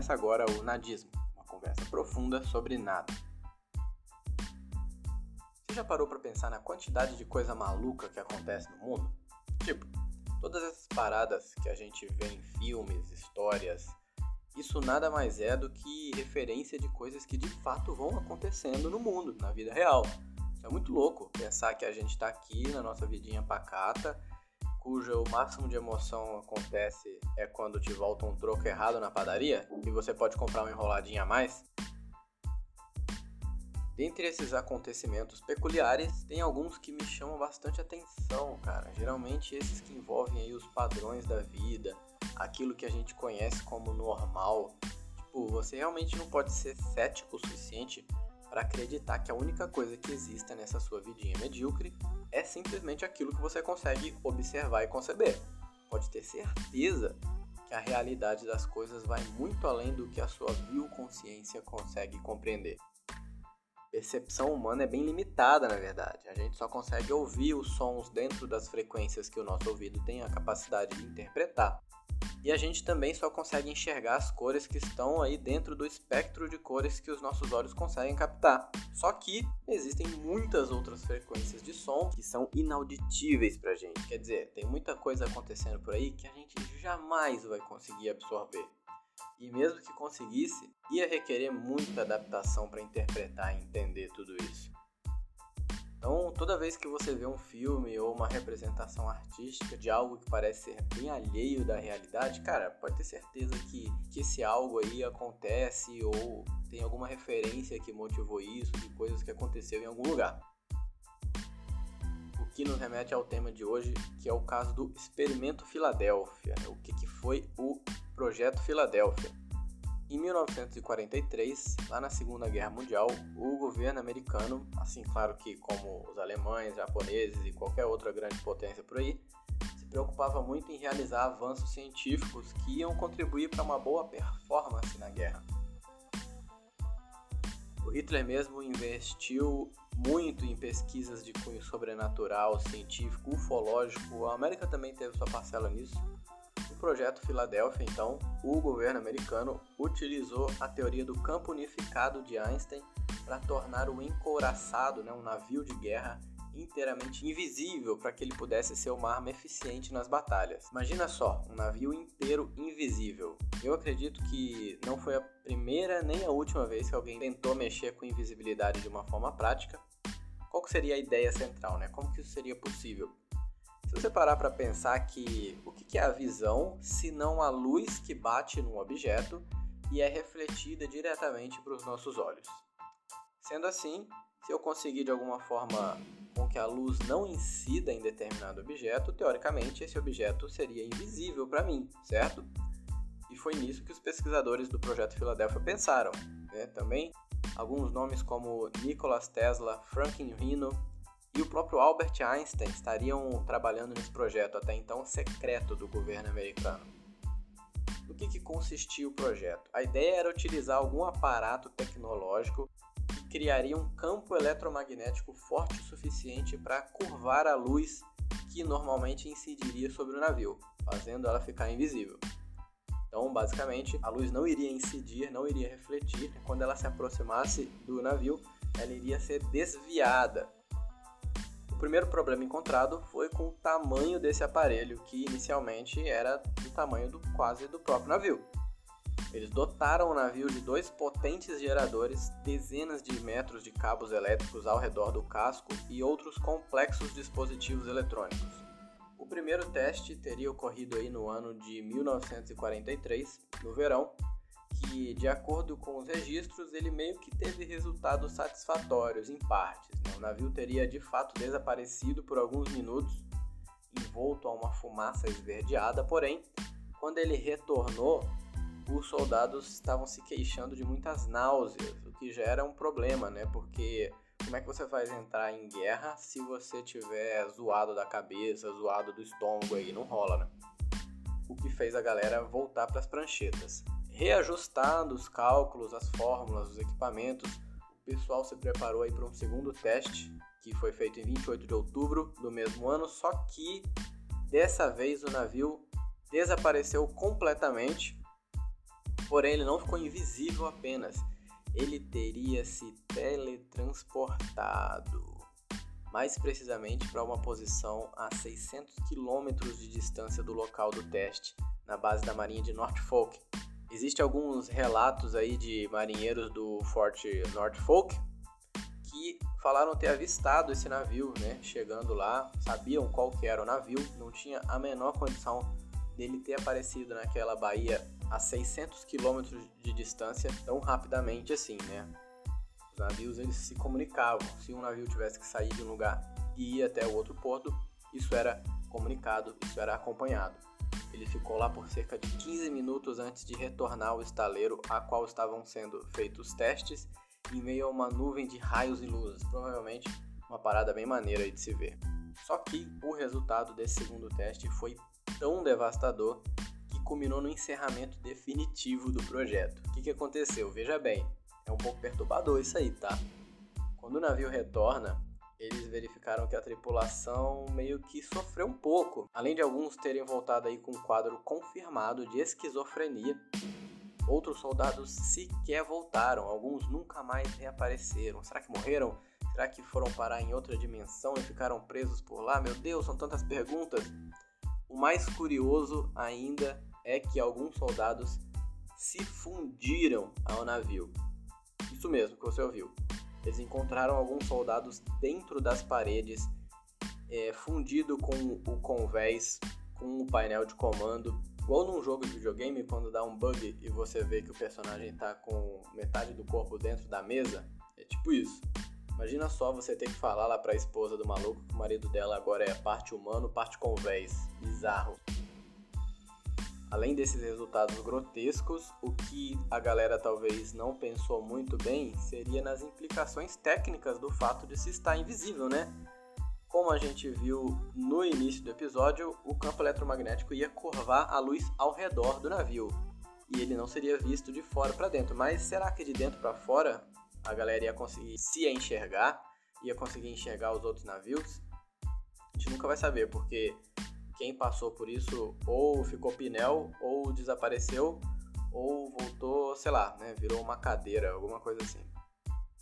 Começa agora o Nadismo, uma conversa profunda sobre nada. Você já parou para pensar na quantidade de coisa maluca que acontece no mundo? Tipo, todas essas paradas que a gente vê em filmes, histórias, isso nada mais é do que referência de coisas que de fato vão acontecendo no mundo, na vida real. É muito louco pensar que a gente está aqui na nossa vidinha pacata, cujo máximo de emoção acontece é quando te volta um troco errado na padaria e você pode comprar uma enroladinha a mais. Dentre esses acontecimentos peculiares, tem alguns que me chamam bastante atenção, cara. Geralmente esses que envolvem aí os padrões da vida, aquilo que a gente conhece como normal. Tipo, você realmente não pode ser cético o suficiente para acreditar que a única coisa que exista nessa sua vidinha medíocre é simplesmente aquilo que você consegue observar e conceber. Pode ter certeza que a realidade das coisas vai muito além do que a sua vil consciência consegue compreender percepção humana é bem limitada, na verdade. A gente só consegue ouvir os sons dentro das frequências que o nosso ouvido tem a capacidade de interpretar. E a gente também só consegue enxergar as cores que estão aí dentro do espectro de cores que os nossos olhos conseguem captar. Só que existem muitas outras frequências de som que são inauditíveis pra gente. Quer dizer, tem muita coisa acontecendo por aí que a gente jamais vai conseguir absorver e mesmo que conseguisse, ia requerer muita adaptação para interpretar e entender tudo isso. Então, toda vez que você vê um filme ou uma representação artística de algo que parece ser bem alheio da realidade, cara, pode ter certeza que, que esse algo aí acontece ou tem alguma referência que motivou isso, de coisas que aconteceu em algum lugar. O que nos remete ao tema de hoje, que é o caso do Experimento Filadélfia. O que, que foi o Projeto Filadélfia. Em 1943, lá na Segunda Guerra Mundial, o governo americano, assim claro que como os alemães, japoneses e qualquer outra grande potência por aí, se preocupava muito em realizar avanços científicos que iam contribuir para uma boa performance na guerra. O Hitler mesmo investiu muito em pesquisas de cunho sobrenatural, científico, ufológico. A América também teve sua parcela nisso projeto Filadélfia, então, o governo americano utilizou a teoria do campo unificado de Einstein para tornar o encouraçado, né, um navio de guerra, inteiramente invisível para que ele pudesse ser uma arma eficiente nas batalhas. Imagina só, um navio inteiro invisível. Eu acredito que não foi a primeira nem a última vez que alguém tentou mexer com invisibilidade de uma forma prática. Qual seria a ideia central, né? Como que isso seria possível? Se você parar para pensar que o que é a visão, se não a luz que bate num objeto e é refletida diretamente para os nossos olhos. Sendo assim, se eu conseguir de alguma forma com que a luz não incida em determinado objeto, teoricamente esse objeto seria invisível para mim, certo? E foi nisso que os pesquisadores do projeto Filadélfia pensaram. Né? Também alguns nomes como Nikola Tesla, Franklin Rino e o próprio Albert Einstein estariam trabalhando nesse projeto até então secreto do governo americano. No que, que consistia o projeto? A ideia era utilizar algum aparato tecnológico que criaria um campo eletromagnético forte o suficiente para curvar a luz que normalmente incidiria sobre o navio, fazendo ela ficar invisível. Então, basicamente, a luz não iria incidir, não iria refletir. Quando ela se aproximasse do navio, ela iria ser desviada primeiro problema encontrado foi com o tamanho desse aparelho, que inicialmente era do tamanho do quase do próprio navio. Eles dotaram o navio de dois potentes geradores, dezenas de metros de cabos elétricos ao redor do casco e outros complexos dispositivos eletrônicos. O primeiro teste teria ocorrido aí no ano de 1943, no verão, que, de acordo com os registros, ele meio que teve resultados satisfatórios em partes. Né? O navio teria de fato desaparecido por alguns minutos, envolto a uma fumaça esverdeada, porém, quando ele retornou, os soldados estavam se queixando de muitas náuseas, o que já era um problema, né? Porque como é que você vai entrar em guerra se você tiver zoado da cabeça, zoado do estômago aí? Não rola, né? O que fez a galera voltar para as pranchetas reajustando os cálculos, as fórmulas, os equipamentos, o pessoal se preparou aí para um segundo teste que foi feito em 28 de outubro do mesmo ano, só que dessa vez o navio desapareceu completamente Porém, ele não ficou invisível apenas, ele teria se teletransportado, mais precisamente para uma posição a 600 quilômetros de distância do local do teste, na base da marinha de Norfolk. Existem alguns relatos aí de marinheiros do Forte Norfolk que falaram ter avistado esse navio, né, chegando lá, sabiam qual que era o navio, não tinha a menor condição dele ter aparecido naquela baía a 600 quilômetros de distância tão rapidamente assim, né? Os navios eles se comunicavam. Se um navio tivesse que sair de um lugar e ir até o outro porto, isso era comunicado, isso era acompanhado. Ele ficou lá por cerca de 15 minutos antes de retornar ao estaleiro a qual estavam sendo feitos testes em meio a uma nuvem de raios e luzes, provavelmente uma parada bem maneira de se ver. Só que o resultado desse segundo teste foi tão devastador culminou no encerramento definitivo do projeto. O que, que aconteceu? Veja bem, é um pouco perturbador isso aí, tá? Quando o navio retorna, eles verificaram que a tripulação meio que sofreu um pouco, além de alguns terem voltado aí com um quadro confirmado de esquizofrenia. Outros soldados sequer voltaram, alguns nunca mais reapareceram. Será que morreram? Será que foram parar em outra dimensão e ficaram presos por lá? Meu Deus, são tantas perguntas. O mais curioso ainda é que alguns soldados se fundiram ao navio. Isso mesmo que você ouviu. Eles encontraram alguns soldados dentro das paredes, é, fundido com o convés, com o painel de comando. Igual num jogo de videogame, quando dá um bug e você vê que o personagem está com metade do corpo dentro da mesa, é tipo isso. Imagina só você ter que falar lá pra esposa do maluco que o marido dela agora é parte humano, parte convés. Bizarro. Além desses resultados grotescos, o que a galera talvez não pensou muito bem seria nas implicações técnicas do fato de se estar invisível, né? Como a gente viu no início do episódio, o campo eletromagnético ia curvar a luz ao redor do navio e ele não seria visto de fora para dentro. Mas será que de dentro para fora a galera ia conseguir se enxergar? Ia conseguir enxergar os outros navios? A gente nunca vai saber, porque quem passou por isso ou ficou pinel, ou desapareceu, ou voltou, sei lá, né, virou uma cadeira, alguma coisa assim.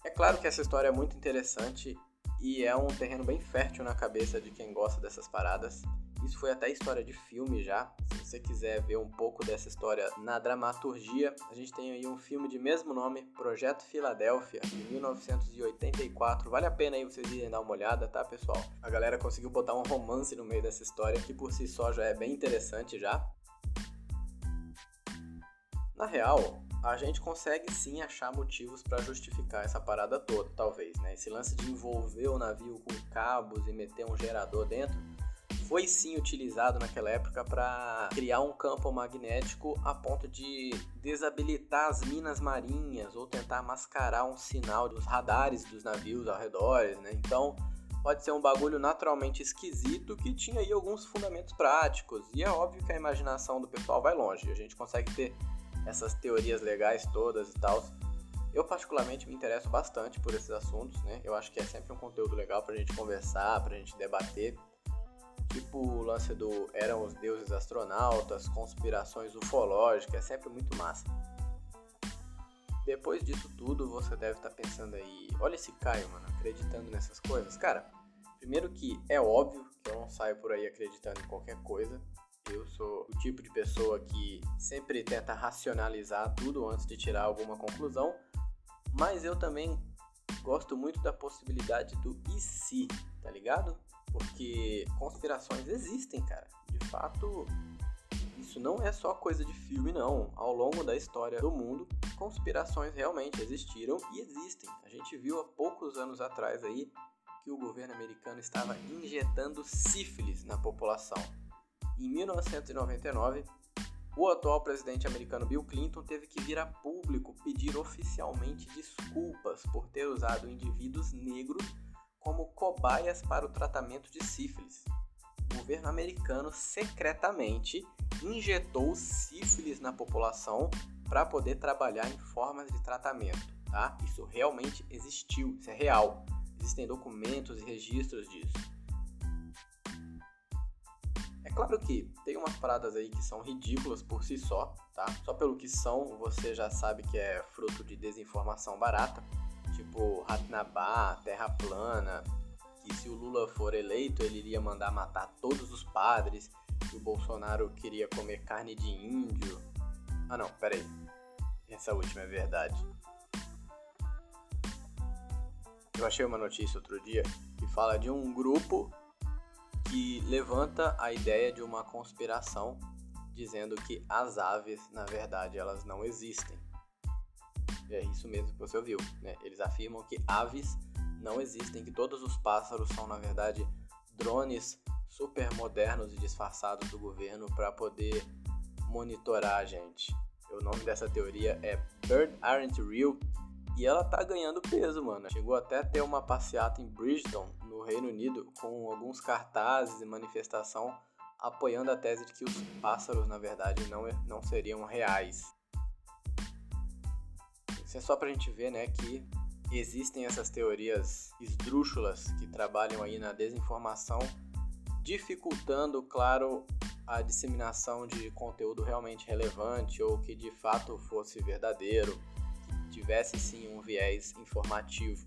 É claro que essa história é muito interessante e é um terreno bem fértil na cabeça de quem gosta dessas paradas. Isso foi até história de filme já. Se você quiser ver um pouco dessa história na dramaturgia, a gente tem aí um filme de mesmo nome, Projeto Filadélfia, de 1984. Vale a pena aí vocês irem dar uma olhada, tá, pessoal? A galera conseguiu botar um romance no meio dessa história, que por si só já é bem interessante já. Na real, a gente consegue sim achar motivos para justificar essa parada toda, talvez, né? Esse lance de envolver o navio com cabos e meter um gerador dentro foi sim utilizado naquela época para criar um campo magnético a ponto de desabilitar as minas marinhas ou tentar mascarar um sinal dos radares dos navios ao redor, né? Então, pode ser um bagulho naturalmente esquisito que tinha aí alguns fundamentos práticos. E é óbvio que a imaginação do pessoal vai longe. A gente consegue ter essas teorias legais todas e tal. Eu particularmente me interesso bastante por esses assuntos, né? Eu acho que é sempre um conteúdo legal pra gente conversar, pra gente debater. Tipo o lance do eram os deuses astronautas, conspirações ufológicas, é sempre muito massa. Depois disso tudo, você deve estar tá pensando aí, olha esse Caio, mano, acreditando nessas coisas. Cara, primeiro que é óbvio que eu não saio por aí acreditando em qualquer coisa. Eu sou o tipo de pessoa que sempre tenta racionalizar tudo antes de tirar alguma conclusão, mas eu também gosto muito da possibilidade do e se, tá ligado? Porque conspirações existem, cara. De fato, isso não é só coisa de filme, não. Ao longo da história do mundo, conspirações realmente existiram e existem. A gente viu há poucos anos atrás aí que o governo americano estava injetando sífilis na população. Em 1999, o atual presidente americano Bill Clinton teve que vir a público pedir oficialmente desculpas por ter usado indivíduos negros como cobaias para o tratamento de sífilis. O governo americano secretamente injetou sífilis na população para poder trabalhar em formas de tratamento. Tá? Isso realmente existiu, isso é real. Existem documentos e registros disso. É claro que tem umas paradas aí que são ridículas por si só, tá? Só pelo que são, você já sabe que é fruto de desinformação barata, tipo Ratnabá, Terra plana, que se o Lula for eleito, ele iria mandar matar todos os padres, que o Bolsonaro queria comer carne de índio. Ah não, peraí. Essa última é verdade. Eu achei uma notícia outro dia que fala de um grupo que levanta a ideia de uma conspiração dizendo que as aves, na verdade, elas não existem. É isso mesmo que você ouviu, né? Eles afirmam que aves não existem, que todos os pássaros são, na verdade, drones super modernos e disfarçados do governo para poder monitorar a gente. O nome dessa teoria é Bird Aren't Real e ela tá ganhando peso, mano. Chegou até a ter uma passeata em Bridgeton, no Reino Unido, com alguns cartazes e manifestação apoiando a tese de que os pássaros, na verdade, não, não seriam reais. Isso é só pra gente ver, né, que existem essas teorias esdrúxulas que trabalham aí na desinformação, dificultando, claro, a disseminação de conteúdo realmente relevante ou que de fato fosse verdadeiro tivesse sim um viés informativo.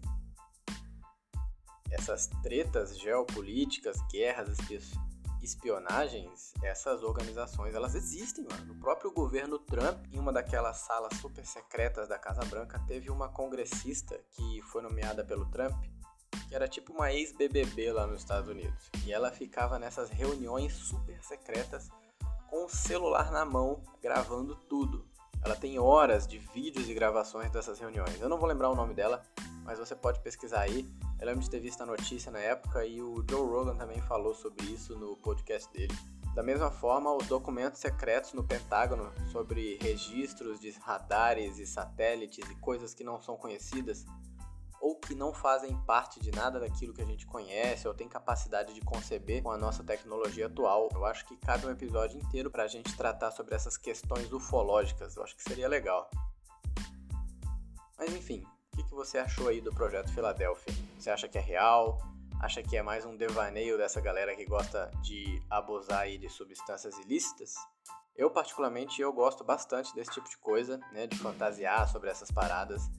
Essas tretas geopolíticas, guerras, espionagens, essas organizações, elas existem, mano. O próprio governo Trump, em uma daquelas salas super secretas da Casa Branca, teve uma congressista que foi nomeada pelo Trump, que era tipo uma ex-BBB lá nos Estados Unidos. E ela ficava nessas reuniões super secretas com o celular na mão, gravando tudo. Ela tem horas de vídeos e gravações dessas reuniões. Eu não vou lembrar o nome dela, mas você pode pesquisar aí. Eu lembro de ter visto a notícia na época e o Joe Rogan também falou sobre isso no podcast dele. Da mesma forma, os documentos secretos no Pentágono sobre registros de radares e satélites e coisas que não são conhecidas ou que não fazem parte de nada daquilo que a gente conhece ou tem capacidade de conceber com a nossa tecnologia atual. Eu acho que cabe um episódio inteiro para a gente tratar sobre essas questões ufológicas. Eu acho que seria legal. Mas enfim, que, que você achou aí do projeto Filadélfia? Você acha que é real? Acha que é mais um devaneio dessa galera que gosta de abusar aí de substâncias ilícitas? Eu particularmente eu gosto bastante desse tipo de coisa, né, de fantasiar sobre essas paradas.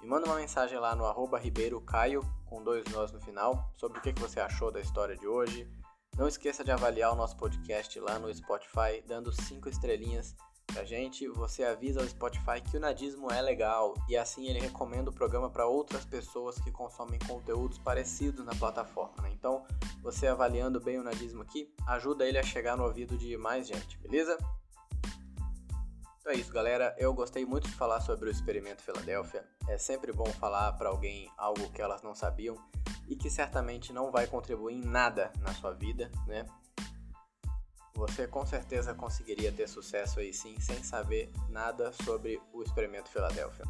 Me manda uma mensagem lá no arroba Ribeiro Caio, com dois nós no final, sobre o que você achou da história de hoje. Não esqueça de avaliar o nosso podcast lá no Spotify, dando cinco estrelinhas pra gente. Você avisa ao Spotify que o nadismo é legal e assim ele recomenda o programa para outras pessoas que consomem conteúdos parecidos na plataforma. Né? Então, você avaliando bem o nadismo aqui ajuda ele a chegar no ouvido de mais gente, beleza? Então é isso, galera. Eu gostei muito de falar sobre o experimento Filadélfia. É sempre bom falar para alguém algo que elas não sabiam e que certamente não vai contribuir em nada na sua vida, né? Você com certeza conseguiria ter sucesso aí sim, sem saber nada sobre o experimento Filadélfia.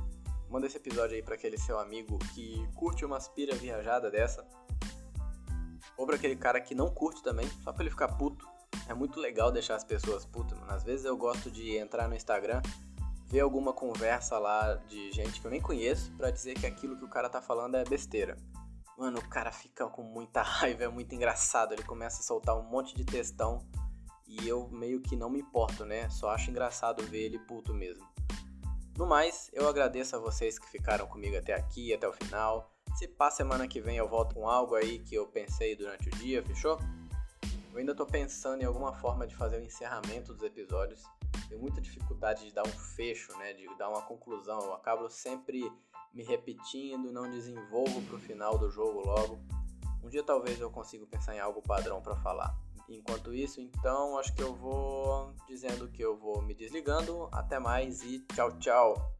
Manda esse episódio aí para aquele seu amigo que curte uma aspira viajada dessa. Ou para aquele cara que não curte também, só para ele ficar puto é muito legal deixar as pessoas putas, mano. Às vezes eu gosto de entrar no Instagram, ver alguma conversa lá de gente que eu nem conheço para dizer que aquilo que o cara tá falando é besteira. Mano, o cara fica com muita raiva, é muito engraçado. Ele começa a soltar um monte de textão e eu meio que não me importo, né? Só acho engraçado ver ele puto mesmo. No mais, eu agradeço a vocês que ficaram comigo até aqui, até o final. Se pá, semana que vem eu volto com algo aí que eu pensei durante o dia, fechou? Eu ainda tô pensando em alguma forma de fazer o encerramento dos episódios. Tenho muita dificuldade de dar um fecho, né? De dar uma conclusão. Eu acabo sempre me repetindo, não desenvolvo pro final do jogo logo. Um dia talvez eu consiga pensar em algo padrão para falar. Enquanto isso, então, acho que eu vou dizendo que eu vou me desligando. Até mais e tchau, tchau.